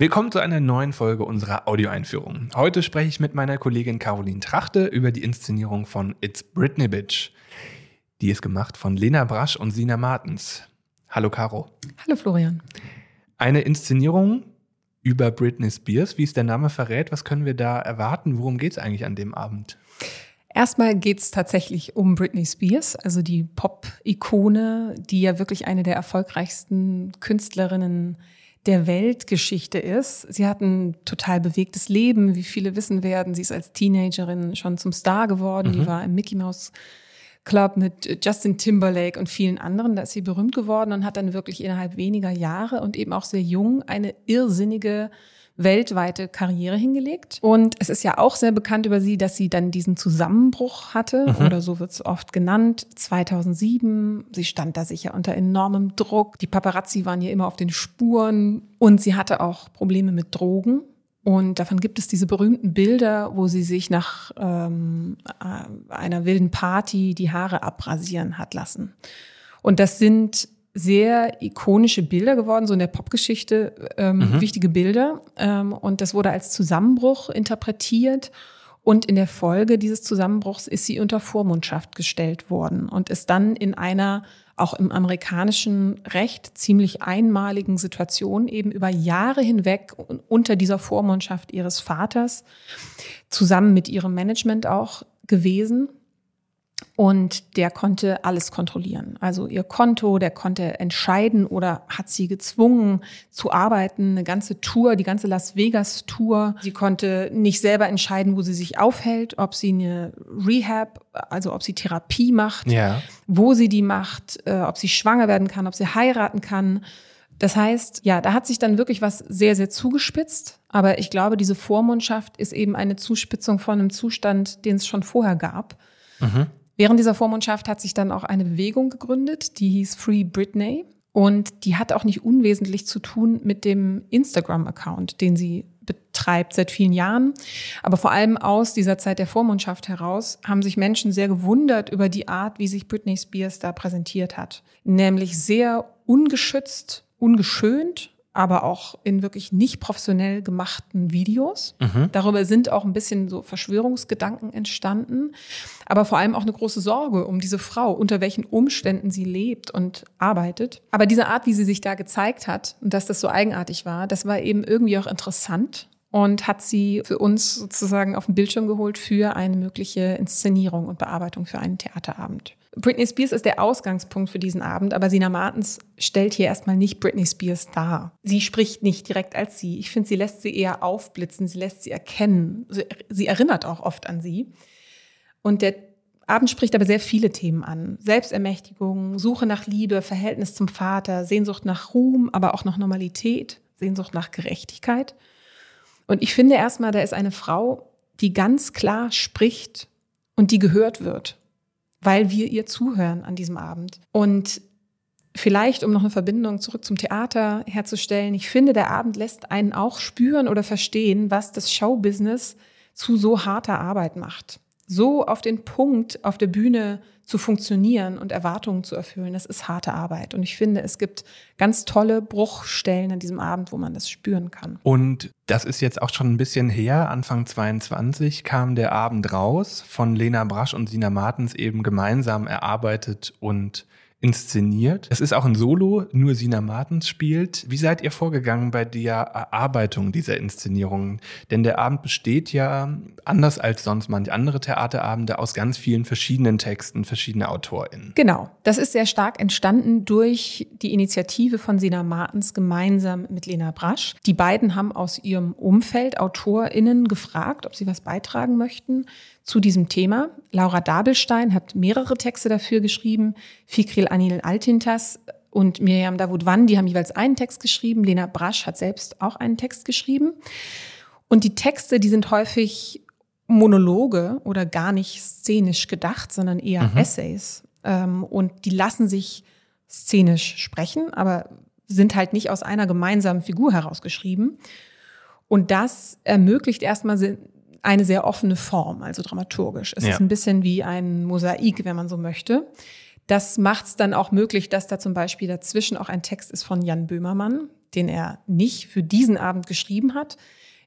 Willkommen zu einer neuen Folge unserer Audioeinführung. Heute spreche ich mit meiner Kollegin Caroline Trachte über die Inszenierung von It's Britney Bitch. Die ist gemacht von Lena Brasch und Sina Martens. Hallo Caro. Hallo Florian. Eine Inszenierung über Britney Spears, wie es der Name verrät. Was können wir da erwarten? Worum geht es eigentlich an dem Abend? Erstmal geht es tatsächlich um Britney Spears, also die Pop-Ikone, die ja wirklich eine der erfolgreichsten Künstlerinnen ist der Weltgeschichte ist. Sie hat ein total bewegtes Leben, wie viele wissen werden. Sie ist als Teenagerin schon zum Star geworden. Mhm. Die war im Mickey Mouse Club mit Justin Timberlake und vielen anderen. Da ist sie berühmt geworden und hat dann wirklich innerhalb weniger Jahre und eben auch sehr jung eine irrsinnige weltweite Karriere hingelegt. Und es ist ja auch sehr bekannt über sie, dass sie dann diesen Zusammenbruch hatte, mhm. oder so wird es oft genannt, 2007. Sie stand da sicher unter enormem Druck. Die Paparazzi waren ihr immer auf den Spuren und sie hatte auch Probleme mit Drogen. Und davon gibt es diese berühmten Bilder, wo sie sich nach ähm, äh, einer wilden Party die Haare abrasieren hat lassen. Und das sind sehr ikonische Bilder geworden, so in der Popgeschichte ähm, mhm. wichtige Bilder. Ähm, und das wurde als Zusammenbruch interpretiert. Und in der Folge dieses Zusammenbruchs ist sie unter Vormundschaft gestellt worden und ist dann in einer auch im amerikanischen Recht ziemlich einmaligen Situation eben über Jahre hinweg unter dieser Vormundschaft ihres Vaters zusammen mit ihrem Management auch gewesen. Und der konnte alles kontrollieren. Also ihr Konto, der konnte entscheiden oder hat sie gezwungen zu arbeiten, eine ganze Tour, die ganze Las Vegas Tour. Sie konnte nicht selber entscheiden, wo sie sich aufhält, ob sie eine Rehab, also ob sie Therapie macht, ja. wo sie die macht, äh, ob sie schwanger werden kann, ob sie heiraten kann. Das heißt, ja, da hat sich dann wirklich was sehr, sehr zugespitzt. Aber ich glaube, diese Vormundschaft ist eben eine Zuspitzung von einem Zustand, den es schon vorher gab. Mhm. Während dieser Vormundschaft hat sich dann auch eine Bewegung gegründet, die hieß Free Britney. Und die hat auch nicht unwesentlich zu tun mit dem Instagram-Account, den sie betreibt seit vielen Jahren. Aber vor allem aus dieser Zeit der Vormundschaft heraus haben sich Menschen sehr gewundert über die Art, wie sich Britney Spears da präsentiert hat. Nämlich sehr ungeschützt, ungeschönt aber auch in wirklich nicht professionell gemachten Videos. Mhm. Darüber sind auch ein bisschen so Verschwörungsgedanken entstanden, aber vor allem auch eine große Sorge um diese Frau, unter welchen Umständen sie lebt und arbeitet. Aber diese Art, wie sie sich da gezeigt hat und dass das so eigenartig war, das war eben irgendwie auch interessant und hat sie für uns sozusagen auf den Bildschirm geholt für eine mögliche Inszenierung und Bearbeitung für einen Theaterabend. Britney Spears ist der Ausgangspunkt für diesen Abend, aber Sina Martens stellt hier erstmal nicht Britney Spears dar. Sie spricht nicht direkt als sie. Ich finde, sie lässt sie eher aufblitzen, sie lässt sie erkennen. Sie erinnert auch oft an sie. Und der Abend spricht aber sehr viele Themen an. Selbstermächtigung, Suche nach Liebe, Verhältnis zum Vater, Sehnsucht nach Ruhm, aber auch nach Normalität, Sehnsucht nach Gerechtigkeit. Und ich finde erstmal, da ist eine Frau, die ganz klar spricht und die gehört wird weil wir ihr zuhören an diesem Abend. Und vielleicht, um noch eine Verbindung zurück zum Theater herzustellen, ich finde, der Abend lässt einen auch spüren oder verstehen, was das Showbusiness zu so harter Arbeit macht. So auf den Punkt auf der Bühne zu funktionieren und Erwartungen zu erfüllen, das ist harte Arbeit. Und ich finde, es gibt ganz tolle Bruchstellen an diesem Abend, wo man das spüren kann. Und das ist jetzt auch schon ein bisschen her. Anfang 22 kam der Abend raus, von Lena Brasch und Sina Martens eben gemeinsam erarbeitet und inszeniert. Es ist auch ein Solo, nur Sina Martens spielt. Wie seid ihr vorgegangen bei der Erarbeitung dieser Inszenierung? Denn der Abend besteht ja, anders als sonst manche andere Theaterabende, aus ganz vielen verschiedenen Texten, verschiedene AutorInnen. Genau. Das ist sehr stark entstanden durch die Initiative von Sina Martens gemeinsam mit Lena Brasch. Die beiden haben aus ihrem Umfeld AutorInnen gefragt, ob sie was beitragen möchten zu diesem Thema. Laura Dabelstein hat mehrere Texte dafür geschrieben. Fikril Anil Altintas und Miriam Davutwan, die haben jeweils einen Text geschrieben. Lena Brasch hat selbst auch einen Text geschrieben. Und die Texte, die sind häufig Monologe oder gar nicht szenisch gedacht, sondern eher mhm. Essays. Ähm, und die lassen sich szenisch sprechen, aber sind halt nicht aus einer gemeinsamen Figur herausgeschrieben. Und das ermöglicht erstmal eine sehr offene Form, also dramaturgisch. Es ja. ist ein bisschen wie ein Mosaik, wenn man so möchte. Das macht es dann auch möglich, dass da zum Beispiel dazwischen auch ein Text ist von Jan Böhmermann, den er nicht für diesen Abend geschrieben hat,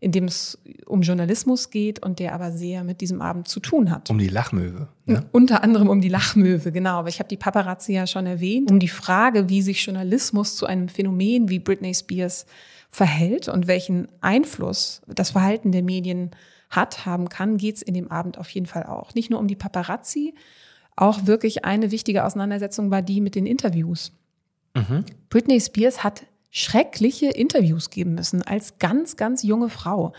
in dem es um Journalismus geht und der aber sehr mit diesem Abend zu tun hat. Um die Lachmöwe. Ne? Unter anderem um die Lachmöwe, genau. Aber ich habe die Paparazzi ja schon erwähnt. Um die Frage, wie sich Journalismus zu einem Phänomen wie Britney Spears verhält und welchen Einfluss das Verhalten der Medien hat, haben kann, geht es in dem Abend auf jeden Fall auch. Nicht nur um die Paparazzi, auch wirklich eine wichtige Auseinandersetzung war die mit den Interviews. Mhm. Britney Spears hat schreckliche Interviews geben müssen als ganz, ganz junge Frau.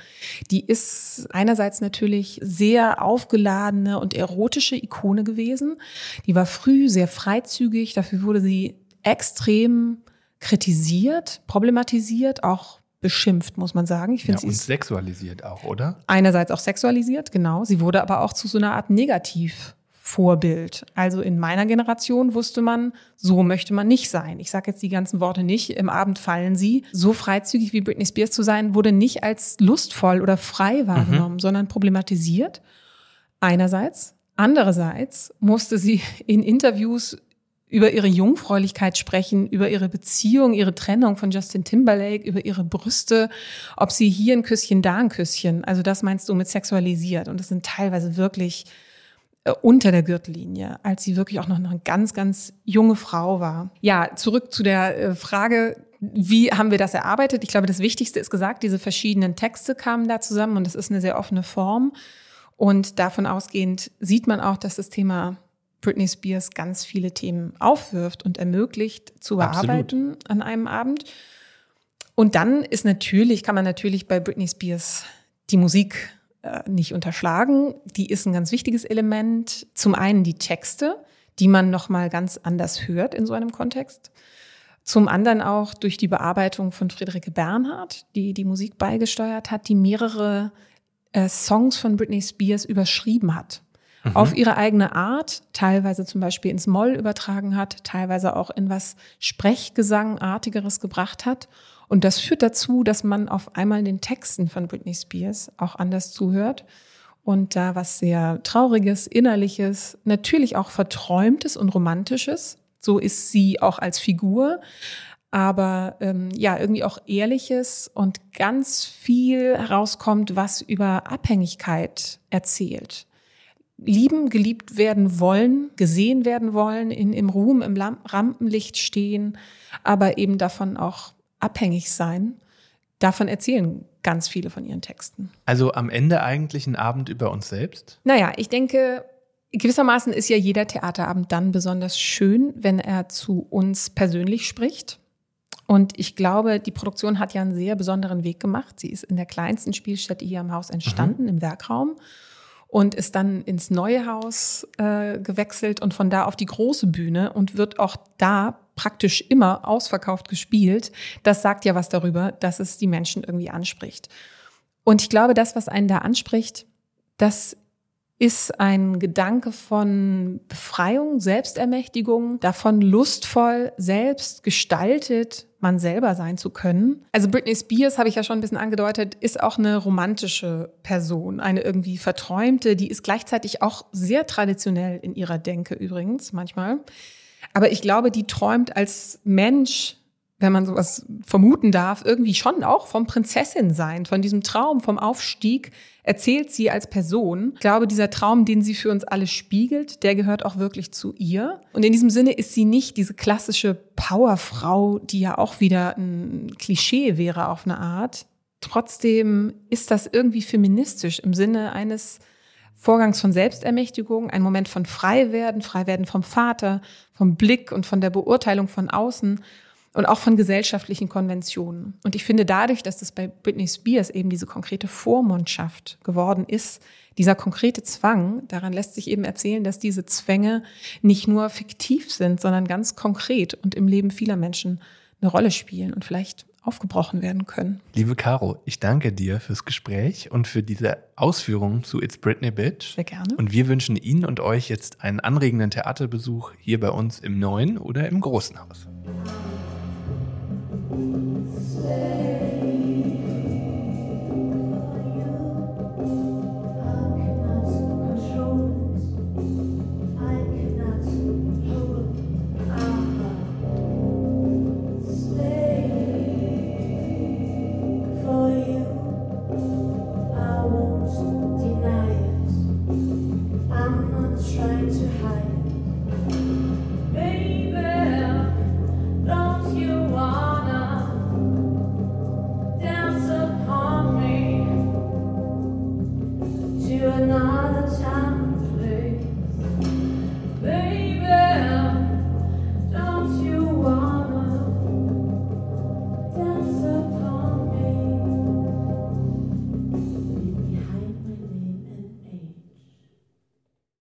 Die ist einerseits natürlich sehr aufgeladene und erotische Ikone gewesen. Die war früh sehr freizügig. Dafür wurde sie extrem kritisiert, problematisiert, auch beschimpft, muss man sagen. Ich finde ja, und sexualisiert auch, oder? Einerseits auch sexualisiert, genau. Sie wurde aber auch zu so einer Art Negativ Vorbild. Also in meiner Generation wusste man, so möchte man nicht sein. Ich sage jetzt die ganzen Worte nicht, im Abend fallen sie. So freizügig wie Britney Spears zu sein, wurde nicht als lustvoll oder frei wahrgenommen, mhm. sondern problematisiert. Einerseits. Andererseits musste sie in Interviews über ihre Jungfräulichkeit sprechen, über ihre Beziehung, ihre Trennung von Justin Timberlake, über ihre Brüste, ob sie hier ein Küsschen, da ein Küsschen. Also das meinst du mit sexualisiert. Und das sind teilweise wirklich äh, unter der Gürtellinie, als sie wirklich auch noch eine ganz, ganz junge Frau war. Ja, zurück zu der äh, Frage, wie haben wir das erarbeitet? Ich glaube, das Wichtigste ist gesagt, diese verschiedenen Texte kamen da zusammen und es ist eine sehr offene Form. Und davon ausgehend sieht man auch, dass das Thema Britney Spears ganz viele Themen aufwirft und ermöglicht zu bearbeiten Absolut. an einem Abend. Und dann ist natürlich, kann man natürlich bei Britney Spears die Musik nicht unterschlagen. Die ist ein ganz wichtiges Element. Zum einen die Texte, die man nochmal ganz anders hört in so einem Kontext. Zum anderen auch durch die Bearbeitung von Friederike Bernhardt, die die Musik beigesteuert hat, die mehrere äh, Songs von Britney Spears überschrieben hat. Mhm. Auf ihre eigene Art, teilweise zum Beispiel ins Moll übertragen hat, teilweise auch in was Sprechgesangartigeres gebracht hat und das führt dazu, dass man auf einmal den Texten von Britney Spears auch anders zuhört und da was sehr Trauriges, Innerliches, natürlich auch Verträumtes und Romantisches. So ist sie auch als Figur. Aber ähm, ja, irgendwie auch Ehrliches und ganz viel herauskommt, was über Abhängigkeit erzählt. Lieben, geliebt werden wollen, gesehen werden wollen, in, im Ruhm, im Rampenlicht stehen, aber eben davon auch abhängig sein. Davon erzählen ganz viele von ihren Texten. Also am Ende eigentlich ein Abend über uns selbst? Naja, ich denke, gewissermaßen ist ja jeder Theaterabend dann besonders schön, wenn er zu uns persönlich spricht. Und ich glaube, die Produktion hat ja einen sehr besonderen Weg gemacht. Sie ist in der kleinsten Spielstätte hier im Haus entstanden, mhm. im Werkraum und ist dann ins neue Haus äh, gewechselt und von da auf die große Bühne und wird auch da praktisch immer ausverkauft gespielt. Das sagt ja was darüber, dass es die Menschen irgendwie anspricht. Und ich glaube, das, was einen da anspricht, das ist ein Gedanke von Befreiung, Selbstermächtigung, davon lustvoll, selbst gestaltet, man selber sein zu können. Also Britney Spears, habe ich ja schon ein bisschen angedeutet, ist auch eine romantische Person, eine irgendwie verträumte, die ist gleichzeitig auch sehr traditionell in ihrer Denke übrigens manchmal. Aber ich glaube, die träumt als Mensch wenn man sowas vermuten darf, irgendwie schon auch vom Prinzessin sein, von diesem Traum, vom Aufstieg, erzählt sie als Person. Ich glaube, dieser Traum, den sie für uns alle spiegelt, der gehört auch wirklich zu ihr. Und in diesem Sinne ist sie nicht diese klassische Powerfrau, die ja auch wieder ein Klischee wäre auf eine Art. Trotzdem ist das irgendwie feministisch im Sinne eines Vorgangs von Selbstermächtigung, ein Moment von Freiwerden, Freiwerden vom Vater, vom Blick und von der Beurteilung von außen und auch von gesellschaftlichen Konventionen. Und ich finde dadurch, dass das bei Britney Spears eben diese konkrete Vormundschaft geworden ist, dieser konkrete Zwang, daran lässt sich eben erzählen, dass diese Zwänge nicht nur fiktiv sind, sondern ganz konkret und im Leben vieler Menschen eine Rolle spielen und vielleicht aufgebrochen werden können. Liebe Caro, ich danke dir fürs Gespräch und für diese Ausführungen zu It's Britney Bitch. Sehr gerne. Und wir wünschen Ihnen und euch jetzt einen anregenden Theaterbesuch hier bei uns im neuen oder im großen Haus.